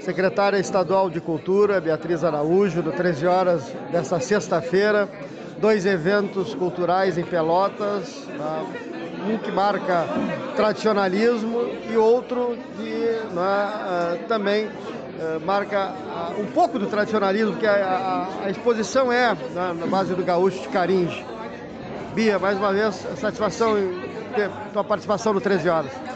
Secretária Estadual de Cultura, Beatriz Araújo, do 13 horas desta sexta-feira, dois eventos culturais em Pelotas, né? um que marca tradicionalismo e outro que né, também eh, marca um pouco do tradicionalismo, porque a, a, a exposição é na, na, base do gaúcho de Caringe. Bia, mais uma vez, satisfação em ter tua participação no 13 Horas.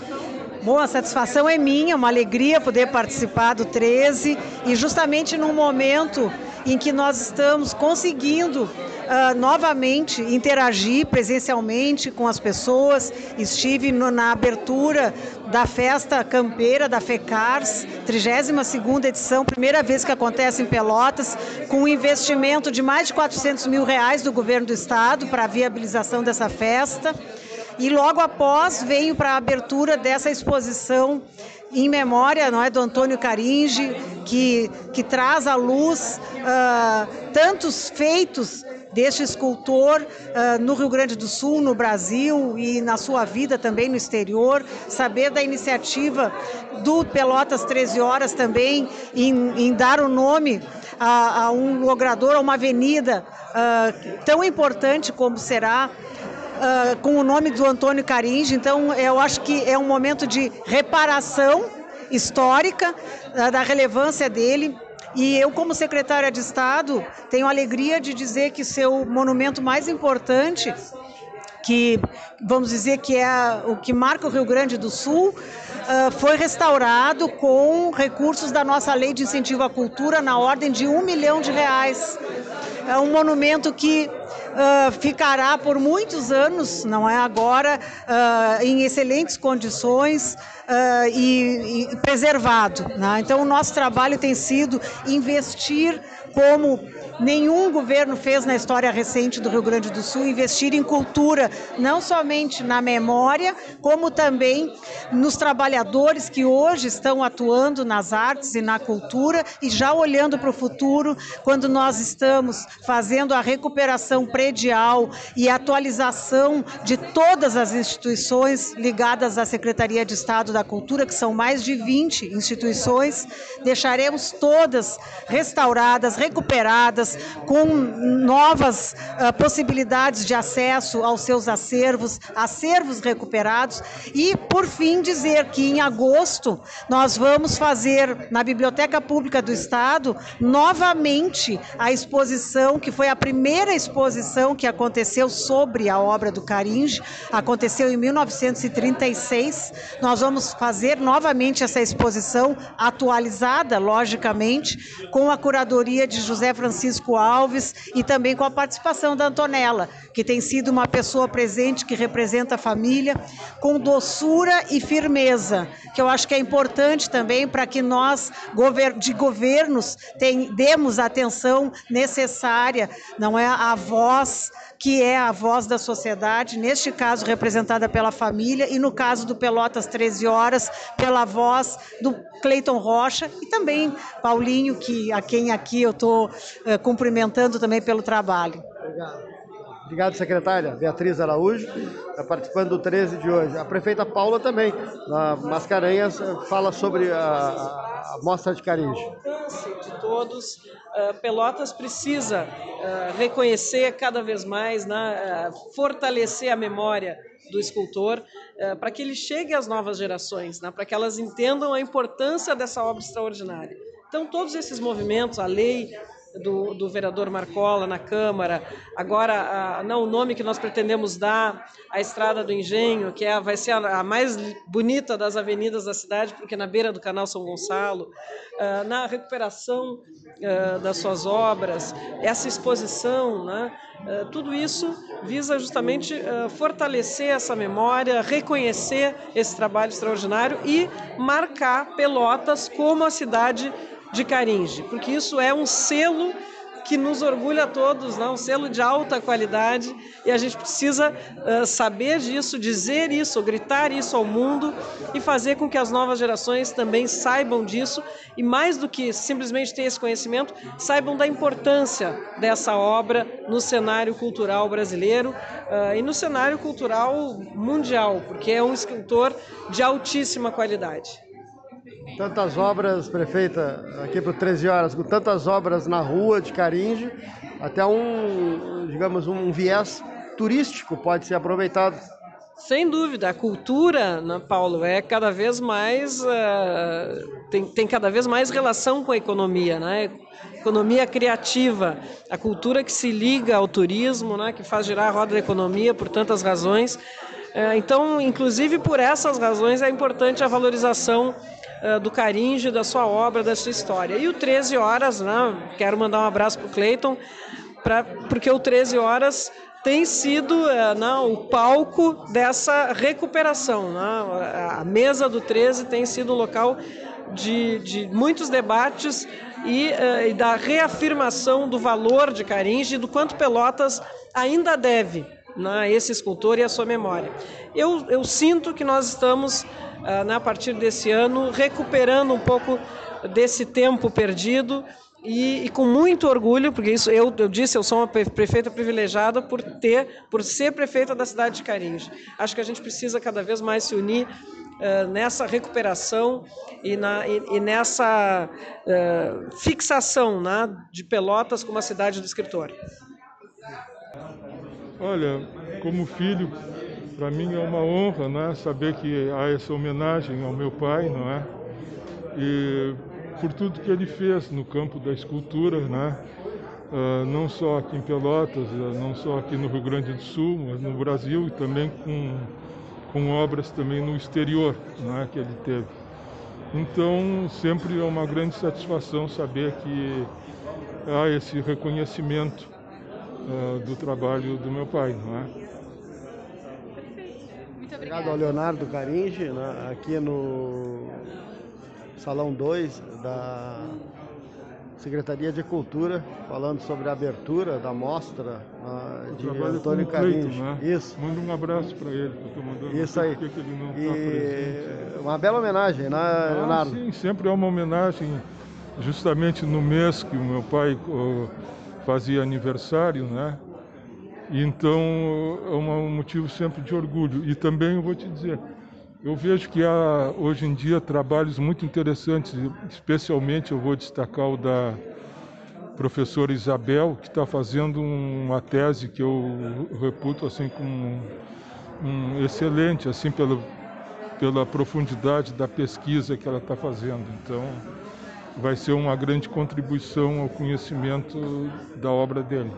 Bom, a satisfação é minha, uma alegria poder participar do 13 e justamente num momento em que nós estamos conseguindo uh, novamente interagir presencialmente com as pessoas. Estive no, na abertura da festa campeira da FECARS, 32ª edição, primeira vez que acontece em Pelotas, com um investimento de mais de 400 mil reais do governo do estado para a viabilização dessa festa. E logo após venho para a abertura dessa exposição em memória não é, do Antônio Caringe, que, que traz à luz uh, tantos feitos deste escultor uh, no Rio Grande do Sul, no Brasil e na sua vida também no exterior, saber da iniciativa do Pelotas 13 Horas também em, em dar o nome a, a, um logrador, a uma avenida uh, tão importante como será uh, com o nome do Antônio Caringe. Então, eu acho que é um momento de reparação histórica uh, da relevância dele. E eu, como secretária de Estado, tenho alegria de dizer que seu monumento mais importante, que vamos dizer que é o que marca o Rio Grande do Sul, uh, foi restaurado com recursos da nossa lei de incentivo à cultura na ordem de um milhão de reais. É um monumento que uh, ficará por muitos anos, não é agora, uh, em excelentes condições uh, e, e, preservado. Né? Então, o nosso trabalho tem sido investir como nenhum governo fez na história recente do Rio Grande do Sul investir em cultura, não somente na memória, como também nos trabalhadores que hoje estão atuando nas artes e na cultura e já olhando para o futuro, quando nós estamos fazendo a recuperação predial e atualização de todas as instituições ligadas à Secretaria de Estado da Cultura, que são mais de 20 instituições, deixaremos todas restauradas, recuperadas com novas uh, possibilidades de acesso aos seus acervos, acervos recuperados. E, por fim, dizer que em agosto nós vamos fazer na Biblioteca Pública do Estado novamente a exposição, que foi a primeira exposição que aconteceu sobre a obra do Caringe, aconteceu em 1936. Nós vamos fazer novamente essa exposição atualizada, logicamente, com a curadoria de José Francisco Francisco Alves e também com a participação da Antonella, que tem sido uma pessoa presente que representa a família com doçura e firmeza, que eu acho que é importante também para que nós de governos tem, demos a atenção necessária, não é? A voz que é a voz da sociedade, neste caso representada pela família, e no caso do Pelotas 13 Horas, pela voz do Cleiton Rocha e também Paulinho, que, a quem aqui eu estou uh, cumprimentando também pelo trabalho. Obrigado. Obrigado, secretária. Beatriz Araújo, tá participando do 13 de hoje. A prefeita Paula também, na Mascarenhas, fala sobre a, a mostra de carinho. De todos, uh, Pelotas precisa reconhecer cada vez mais, né, fortalecer a memória do escultor, para que ele chegue às novas gerações, né, para que elas entendam a importância dessa obra extraordinária. Então, todos esses movimentos, a lei do, do vereador Marcola na Câmara, agora a, não o nome que nós pretendemos dar à Estrada do Engenho, que é, vai ser a, a mais bonita das avenidas da cidade, porque na beira do canal São Gonçalo, uh, na recuperação uh, das suas obras, essa exposição, né? Uh, tudo isso visa justamente fortalecer essa memória, reconhecer esse trabalho extraordinário e marcar Pelotas como a cidade de Caringe, porque isso é um selo que nos orgulha a todos, né? um selo de alta qualidade, e a gente precisa uh, saber disso, dizer isso, gritar isso ao mundo e fazer com que as novas gerações também saibam disso e, mais do que simplesmente ter esse conhecimento, saibam da importância dessa obra no cenário cultural brasileiro uh, e no cenário cultural mundial, porque é um escritor de altíssima qualidade. Tantas obras, prefeita, aqui para 13 horas, com tantas obras na rua de Caringe, até um, digamos, um viés turístico pode ser aproveitado. Sem dúvida, a cultura, né, Paulo, é cada vez mais uh, tem, tem cada vez mais relação com a economia, né? Economia criativa, a cultura que se liga ao turismo, né, que faz girar a roda da economia por tantas razões. Uh, então, inclusive por essas razões é importante a valorização uh, do Caringe, da sua obra, da sua história. E o 13 Horas, né, quero mandar um abraço para o Cleiton, porque o 13 Horas tem sido é, não, o palco dessa recuperação. Né? A mesa do 13 tem sido o local de, de muitos debates e, uh, e, da reafirmação do valor de Caringe e do quanto Pelotas ainda deve né, a esse escultor e a sua memória. Eu, eu sinto que nós estamos, uh, né, a partir desse ano, recuperando um pouco desse tempo perdido e, e, com muito orgulho, porque isso eu, eu disse, eu sou uma prefeita privilegiada por ter, por ser prefeita da cidade de Carinhos. Acho que a gente precisa cada vez mais se unir uh, nessa recuperação e, na, e, e nessa uh, fixação né, de Pelotas como a cidade do escritor. Olha, como filho, para mim é uma honra, né, saber que há essa homenagem ao meu pai, não é? E por tudo que ele fez no campo da escultura, né? Uh, não só aqui em Pelotas, uh, não só aqui no Rio Grande do Sul, mas no Brasil e também com, com obras também no exterior né, que ele teve. Então, sempre é uma grande satisfação saber que há esse reconhecimento uh, do trabalho do meu pai. Não é? Muito obrigado ao Leonardo Caringe, né, aqui no Salão 2 da Secretaria de Cultura, falando sobre a abertura da mostra uh, de Antônio Carinhos. Né? Isso. Manda um abraço para ele, que eu estou mandando. Isso aí. Que ele não e... tá presente. Uma bela homenagem, né, ah, Leonardo? Sim, sempre é uma homenagem, justamente no mês que o meu pai uh, fazia aniversário, né? Então é um motivo sempre de orgulho. E também eu vou te dizer, eu vejo que há hoje em dia trabalhos muito interessantes, especialmente eu vou destacar o da professora Isabel, que está fazendo uma tese que eu reputo assim como um, excelente, assim pela, pela profundidade da pesquisa que ela está fazendo. Então, vai ser uma grande contribuição ao conhecimento da obra dele.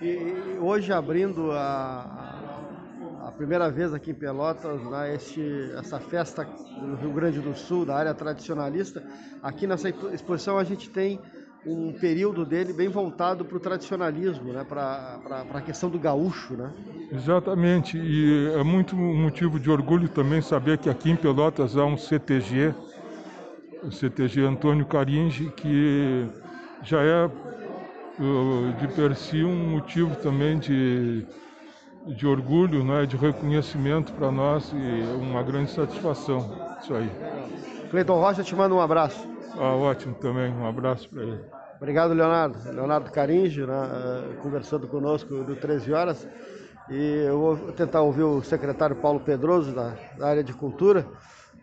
E hoje abrindo a, primeira vez aqui em Pelotas, né, este, essa festa do Rio Grande do Sul, da área tradicionalista. Aqui nessa exposição a gente tem um período dele bem voltado para o tradicionalismo, né, para a questão do gaúcho. Né? Exatamente, e é muito motivo de orgulho também saber que aqui em Pelotas há um CTG, CTG Antônio Caringe, que já é de per si um motivo também de de orgulho, né, de reconhecimento para nós e uma grande satisfação. Isso aí. Cleiton Rocha te manda um abraço. Ah, ótimo também, um abraço para ele. Obrigado, Leonardo. Leonardo Caringe, né, eh, conversando conosco do 13 horas. E eu vou tentar ouvir o secretário Paulo Pedroso, da, da área de cultura.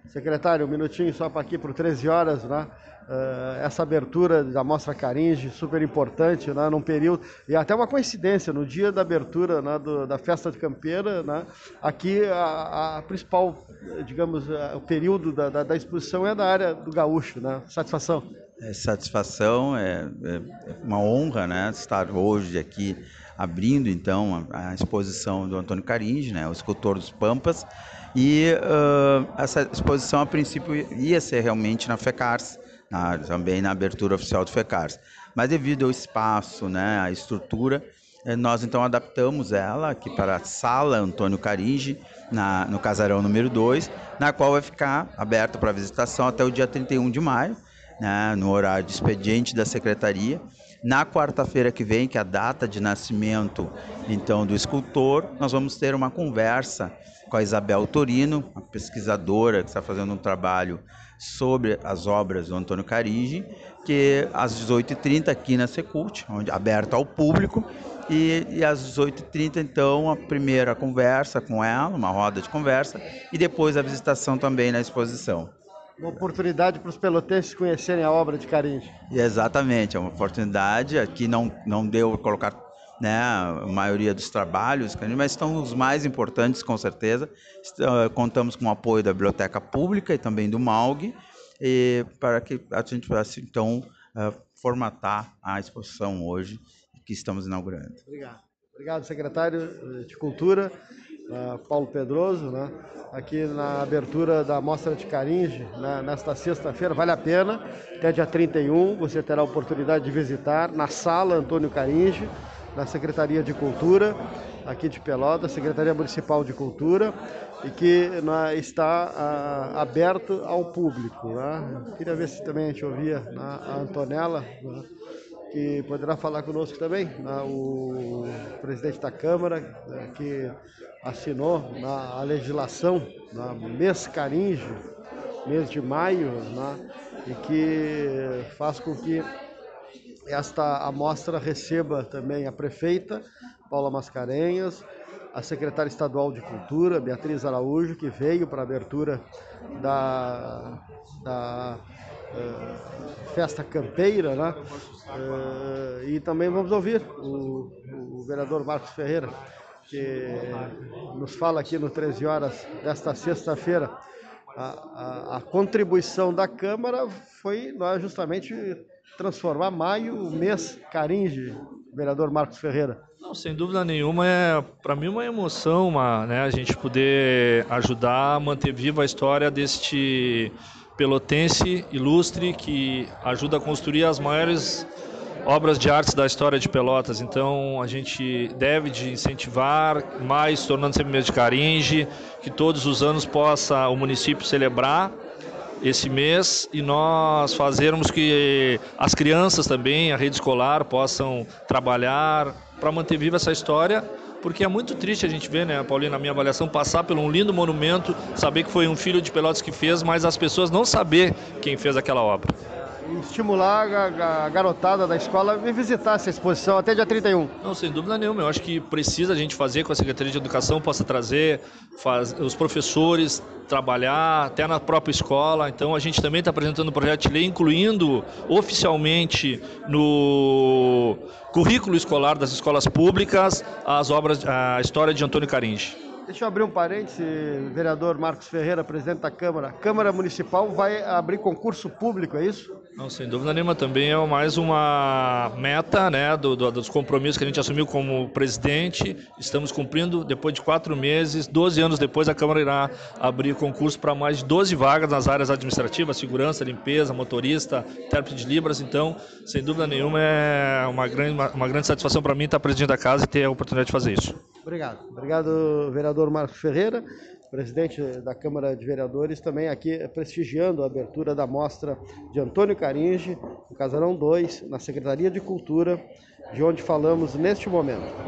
Secretário, um minutinho só para aqui, por 13 horas, né? Uh, essa abertura da Mostra Caringe, super importante, né, num período, e até uma coincidência, no dia da abertura né, do, da festa de Campeira, né, aqui a, a, principal, digamos, a, o período da, da, da, exposição é da área do gaúcho, né? Satisfação? É satisfação, é, é uma honra né, estar hoje aqui abrindo então a, a exposição do Antônio Caringe, né, o escultor dos Pampas, e uh, essa exposição a princípio ia ser realmente na FECARS, na, também na abertura oficial do FECARS. Mas devido ao espaço, né, a estrutura, eh, nós então adaptamos ela aqui para a sala Antônio Caringe, na, no casarão número 2, na qual vai ficar aberta para visitação até o dia 31 de maio, né, no horário de expediente da secretaria. Na quarta-feira que vem, que é a data de nascimento então do escultor, nós vamos ter uma conversa com a Isabel Torino, uma pesquisadora que está fazendo um trabalho sobre as obras do Antônio Carige, que às 18h30 aqui na Secult, onde aberta ao público, e, e às 18h30 então a primeira conversa com ela, uma roda de conversa, e depois a visitação também na exposição. Uma oportunidade para os pelotenses conhecerem a obra de Caringe. Exatamente, é uma oportunidade. Aqui não, não deu colocar né, a maioria dos trabalhos, mas estão os mais importantes, com certeza. Contamos com o apoio da Biblioteca Pública e também do MAUG, e para que a gente possa, então, eh, formatar a exposição hoje que estamos inaugurando. Obrigado. Obrigado, secretário de Cultura, uh, Paulo Pedroso, né? aqui na abertura da Mostra de Caringe, né? nesta sexta-feira. Vale a pena, até dia 31, você terá a oportunidade de visitar na sala Antônio Caringe, na Secretaria de Cultura, aqui de Pelotas, Secretaria Municipal de Cultura, e que né, está uh, aberto ao público. Né? Queria ver se também a gente ouvia né, a Antonella. Né? que poderá falar conosco também, né, o presidente da Câmara, né, que assinou na a legislação na mês Caringe, mês de maio, né, e que faz com que esta amostra receba também a prefeita Paula Mascarenhas, a secretária estadual de Cultura, Beatriz Araújo, que veio para a abertura da, da uh, festa campeira, né? Uh, e também vamos ouvir o, o, vereador Marcos Ferreira, que nos fala aqui no 13 horas desta sexta-feira. A, a, a, contribuição da Câmara foi nós justamente transformar maio, o mês Caringe, vereador Marcos Ferreira. Não, sem dúvida nenhuma, é para mim uma emoção uma, né, a gente poder ajudar a manter viva a história deste pelotense ilustre que ajuda a construir as maiores obras de arte da história de Pelotas. Então a gente deve de incentivar mais, tornando sempre mês de Caringe, que todos os anos possa o município celebrar esse mês e nós fazermos que as crianças também, a rede escolar, possam trabalhar para manter viva essa história porque é muito triste a gente ver, né, Paulinho, na minha avaliação, passar por um lindo monumento, saber que foi um filho de Pelotas que fez, mas as pessoas não saber quem fez aquela obra estimular a, garotada da escola a visitar essa exposição até dia 31. Não, sem dúvida nenhuma. Eu acho que precisa a gente fazer com a Secretaria de Educação, possa trazer faz, os professores, trabalhar até na própria escola. Então a gente também está apresentando o um projeto de lei, incluindo oficialmente no currículo escolar das escolas públicas as obras, a história de Antônio Caringe. Deixa eu abrir um parêntese, vereador Marcos Ferreira, presidente da Câmara. A Câmara Municipal vai abrir concurso público, é isso? Não, sem dúvida nenhuma, também é mais uma meta né, do, do, dos compromissos que a gente assumiu como presidente. Estamos cumprindo, depois de quatro meses, 12 anos depois, a Câmara irá abrir concurso para mais de 12 vagas nas áreas administrativas, segurança, limpeza, motorista, intérprete de Libras. Então, sem dúvida nenhuma, é uma grande, uma, uma grande satisfação para mim estar presidente da casa e ter a oportunidade de fazer isso. Obrigado. Obrigado, vereador Marcos Ferreira, presidente da Câmara de Vereadores, também aqui prestigiando a abertura da mostra de Antônio Caringe, no Casarão 2, na Secretaria de Cultura, de onde falamos neste momento.